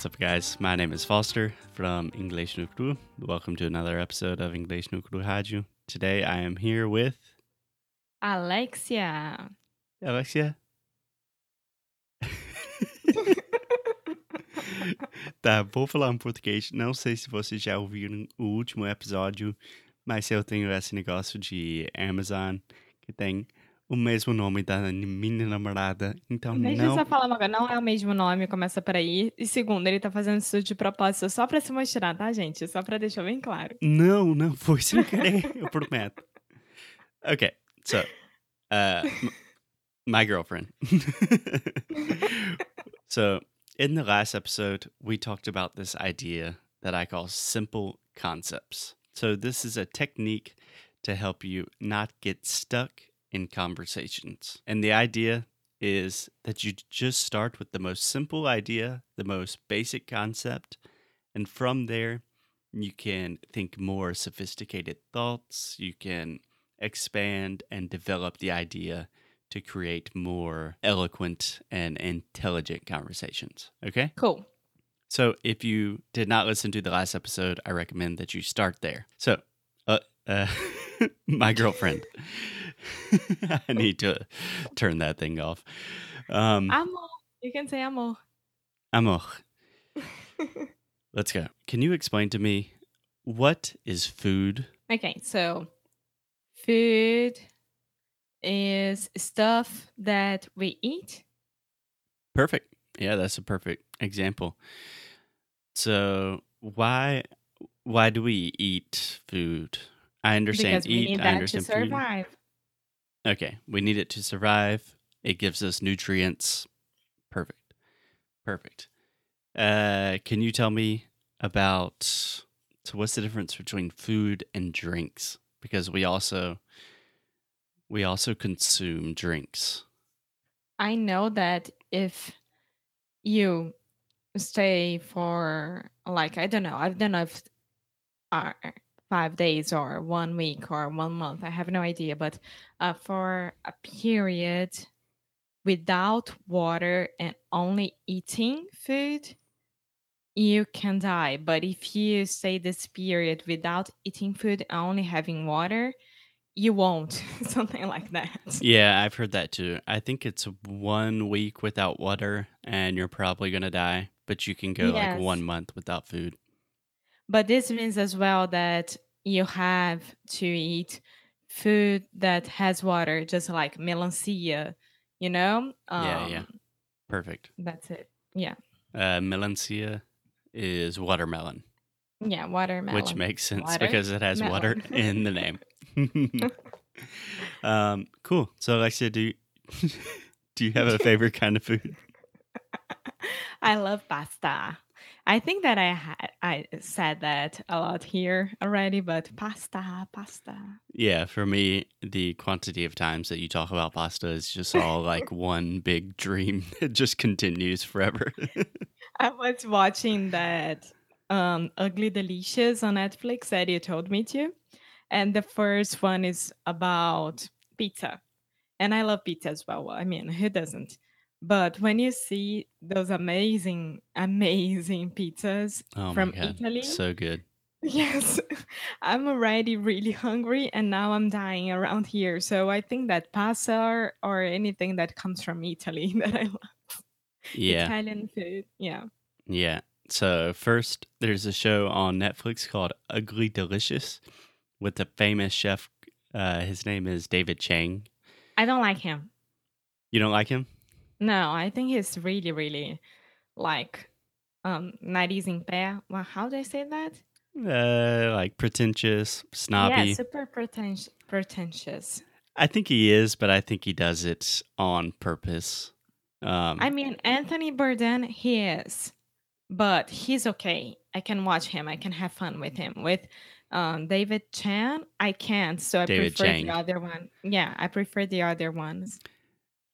What's up, guys? My name is Foster from English no. Welcome to another episode of English no Cru Rádio. Today I am here with Alexia. Alexia. tá, vou falar em português. Não sei se vocês já ouviram o último episódio, mas eu tenho esse negócio de Amazon que tem o mesmo nome da minha namorada. Então Deixa não. eu só falar uma coisa, não é o mesmo nome, começa por aí. E segundo, ele tá fazendo isso de propósito só pra se mostrar, tá, gente? Só pra deixar bem claro. Não, não foi sem querer, eu prometo. Okay, so, uh, my girlfriend. so, in the last episode, we talked about this idea that I call simple concepts. So, this is a technique to help you not get stuck in conversations. And the idea is that you just start with the most simple idea, the most basic concept, and from there, you can think more sophisticated thoughts. You can expand and develop the idea to create more eloquent and intelligent conversations. Okay? Cool. So if you did not listen to the last episode, I recommend that you start there. So, uh, uh, my girlfriend, I need to turn that thing off. Um, Amor. You can say amor. amor, let's go. Can you explain to me what is food? okay, so food is stuff that we eat. Perfect. Yeah, that's a perfect example. So why why do we eat food? I understand because we eat. need I that to survive. food. Okay, we need it to survive. It gives us nutrients. Perfect. Perfect. Uh, can you tell me about so what's the difference between food and drinks? Because we also we also consume drinks. I know that if you stay for like I don't know, I don't know if are five days or one week or one month. I have no idea, but uh, for a period without water and only eating food, you can die. But if you stay this period without eating food and only having water, you won't. Something like that. Yeah, I've heard that too. I think it's one week without water and you're probably going to die, but you can go like one month without food. But this means as well that you have to eat food that has water, just like melancia, you know? Yeah, yeah. Um, Perfect. That's it. Yeah. Uh, melancia is watermelon, Yeah, watermelon. which makes sense Water because it has water in the name. um, cool. So, Alexia, do you, do you have a favorite kind of food? I love pasta. I think that I had I said that a lot here already, but pasta, pasta. Yeah, for me, the quantity of times that you talk about pasta is just all like one big dream. It just continues forever. I was watching that um Ugly Delicious on Netflix that you told me to. And the first one is about pizza. And I love pizza as well. I mean, who doesn't? But when you see those amazing, amazing pizzas oh from. Italy, So good. yes, I'm already really hungry and now I'm dying around here. So I think that pasta or, or anything that comes from Italy that I love, Yeah. Italian food. Yeah. Yeah. So, first, there's a show on Netflix called Ugly Delicious with the famous chef. Uh, his name is David Chang. I don't like him. You don't like him? No, I think he's really, really like um nariz in pé. Well, how do I say that? Uh, like pretentious, snobby. Yeah, super pretentious. pretentious. I think he is, but I think he does it on purpose. Um, I mean, Anthony Bourdain, he is, but he's okay. I can watch him. I can have fun with him. With um, David Chang, I can't. So I David prefer Chang. the other one. Yeah, I prefer the other ones.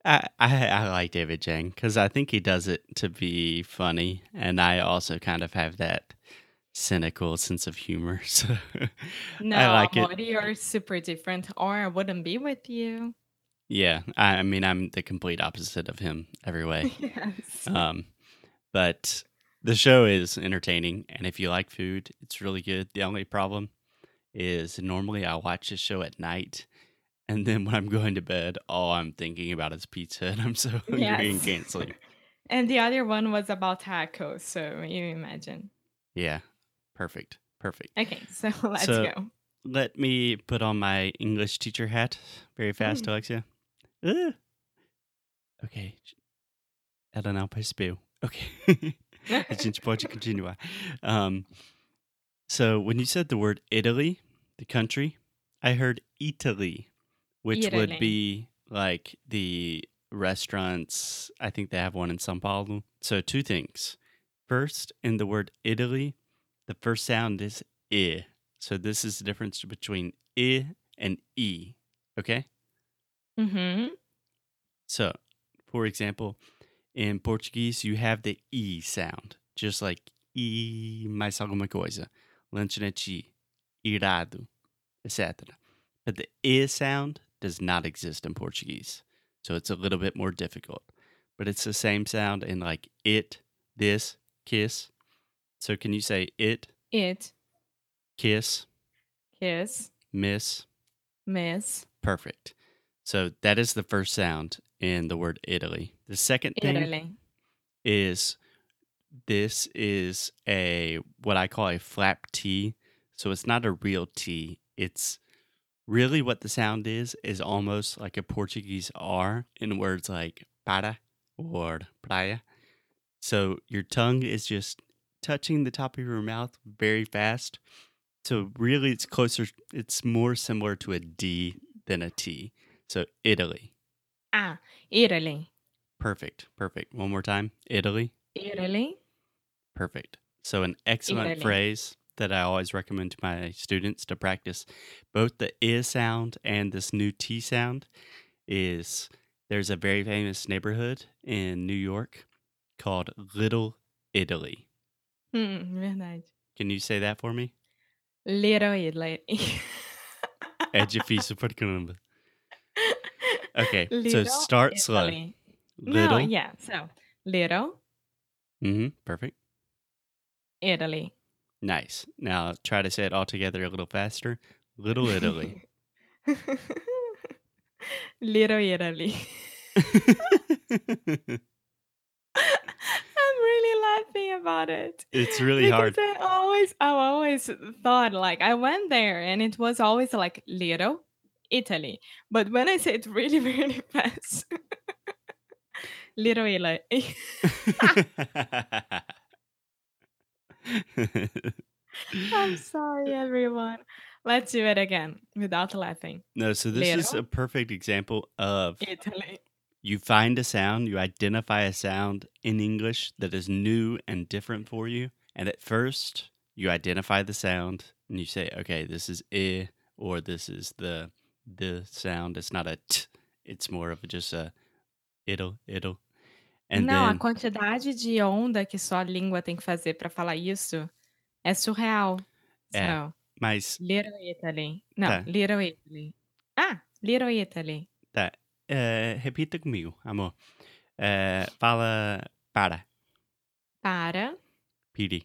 I, I I like David Chang because I think he does it to be funny, and I also kind of have that cynical sense of humor. So No, I like it. Amori, you're super different, or I wouldn't be with you. Yeah, I, I mean, I'm the complete opposite of him every way. yes. Um, but the show is entertaining, and if you like food, it's really good. The only problem is normally I watch this show at night, and then when I'm going to bed, all I'm thinking about is pizza, and I'm so hungry and Yes. can't sleep. And the other one was about tacos. So you imagine. Yeah, perfect, perfect. Okay, so let's So- go. Let me put on my English teacher hat very fast, Mm. Alexia. Uh. Ok. Ela não percebeu. Ok. A gente pode continuar. Um, so when you said the word Italy, the country, I heard Italy, which would be like the restaurants. I think they have one in Sao Paulo. So two things. First, in the word Italy, the first sound is I. So this is the difference between I and E. Okay? mm-hmm. So, for example, in Portuguese, you have the E sound, just like E mais alguma coisa, lanchonete, irado, etc. But the I sound does not exist in Portuguese. So it's a little bit more difficult. But it's the same sound in like it, this, kiss. So can you say it, It, kiss, kiss, miss? miss, Perfect. So that is the first sound in the word Italy. The second thing Italy. is this is a what I call a flap T. So it's not a real T. It's really what the sound is is almost like a Portuguese R in words like para or praia. So your tongue is just touching the top of your mouth very fast. So really it's closer it's more similar to a D than a T. So Italy. Ah, Italy. Perfect. Perfect. One more time. Italy. Italy. Perfect. So, an excellent Italy. phrase that I always recommend to my students to practice both the I sound and this new T sound is there's a very famous neighborhood in New York called Little Italy. Verdade. Can you say that for me? Little Italy. É difícil pra caramba. Okay, so Little start slow. Little. No, yeah. So, little Mm-hmm, perfect. Italy. Nice. Now try to say it all together a little faster. Little Italy. little Italy. I'm really laughing about it. it's really because hard. I always, I always thought like I went there and it was always like little Italy, but when I say it really, really fast, little Italy. I'm sorry, everyone. Let's do it again without laughing. no, so this is a perfect example of Italy. you find a sound, you identify a sound in English that is new and different for you. And at first, you identify the sound and you say, okay, this is I or this is the the sound. It's not a t, it's more of just a it'll, it'll. And Não, a then, quantidade de onda que só a língua tem que fazer pra falar isso é surreal. é, So, mas Little Italy. Não, tá, Little Italy. Ah, Little Italy. tá. É, repita comigo, amor. É, fala para, Para, piri,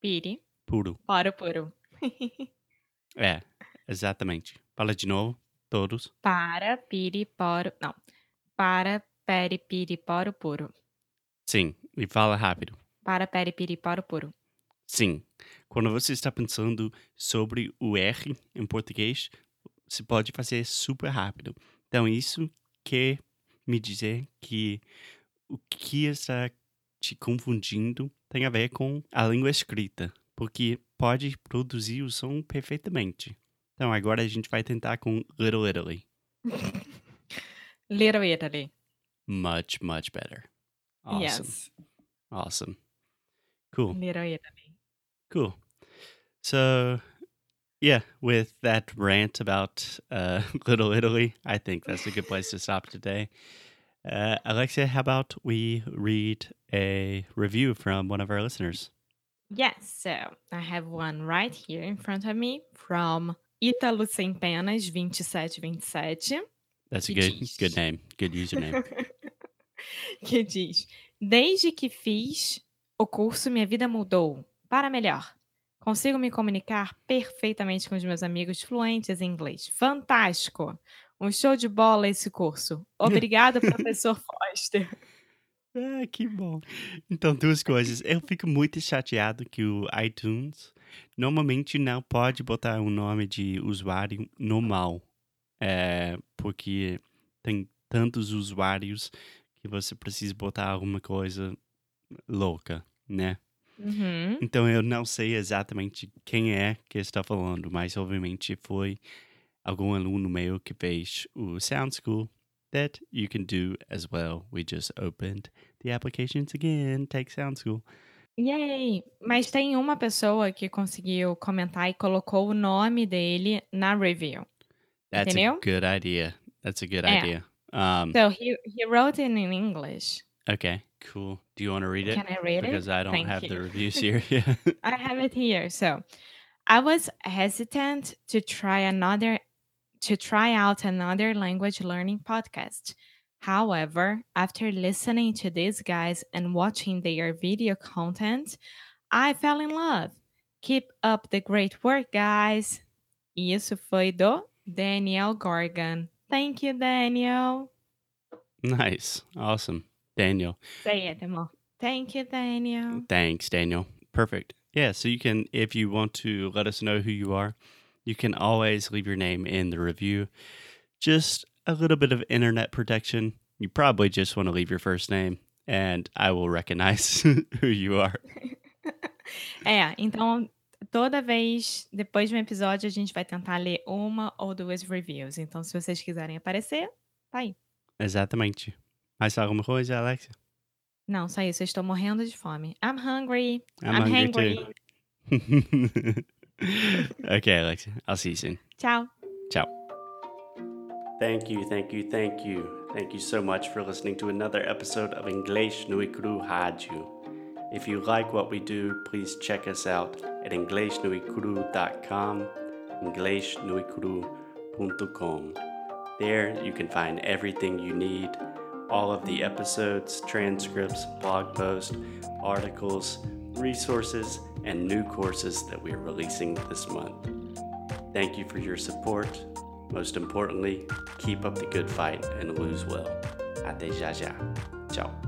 piri, puro. para, puro. É, exatamente. Fala de novo, todos. Para, piri, poro. Não. Para, peri, piri, poro, puro. Sim, e fala rápido. Para, peri, piri, poro, puro. Sim. Quando você está pensando sobre o R em português, você pode fazer super rápido. Então, isso quer me dizer que o que está te confundindo tem a ver com a língua escrita, porque pode produzir o som perfeitamente. Então, agora a gente vai tentar com Little Italy. Little Italy. Much, much better. Awesome. Yes. Awesome. Cool. Cool. So, yeah, with that rant about uh, Little Italy, I think that's a good place to stop today. Uh, Alexia, how about we read a review from one of our listeners? Yes, so I have one right here in front of me from Ítalo Sem Penas 2727. That's a good good name, good username. que diz: Desde que fiz o curso, minha vida mudou para melhor. Consigo me comunicar perfeitamente com os meus amigos fluentes em inglês. Fantástico! Um show de bola esse curso. Obrigado, professor Foster. ah, que bom. Então, duas coisas. Eu fico muito chateado que o iTunes normalmente não pode botar um nome de usuário normal. É, porque tem tantos usuários que você precisa botar alguma coisa louca, né? Uhum. Então eu não sei exatamente quem é que está falando, mas obviamente foi algum aluno meu que fez o Sound School that you can do as well. We just opened the applications again. Take Sound School. Yay! Mas tem uma pessoa que conseguiu comentar e colocou o nome dele na review. That's Entendeu? a good idea. That's a good É. idea. Um, So he, he wrote it in English. okay, cool. Do you want to read it? Can I read Because it? Because I don't Thank have you. the reviews here. yeah. I have it here. So I was hesitant to try another to try out another language learning podcast. However, after listening to these guys and watching their video content, I fell in love. Keep up the great work, guys. Isso foi do Daniel Gorgon. Thank you, Daniel. nice. Awesome. Daniel. Say it, amor. Thank you, Daniel. Thanks, Daniel. Perfect. Yeah, so you can, if you want to let us know who you are, you can always leave your name in the review. Just a little bit of internet protection. You probably just want to leave your first name, and I will recognize who you are. É, então toda vez depois de um episódio a gente vai tentar ler uma ou duas reviews. Então, se vocês quiserem aparecer, tá aí. Exatamente. Mais alguma coisa, Alexia? Não, só isso. Eu estou morrendo de fome. I'm hungry. I'm hungry too. okay, Alexia. I'll see you soon. Tchau. Ciao. Thank you, thank you, thank you. Thank you so much for listening to another episode of English Nui Cru Rádio. If you like what we do, please check us out at EnglishNuiCru.com, EnglishNuiCru.com. There you can find everything you need all of the episodes, transcripts, blog posts, articles, resources, and new courses that we are releasing this month. Thank you for your support. Most importantly, keep up the good fight and lose well. Até já já. Ciao.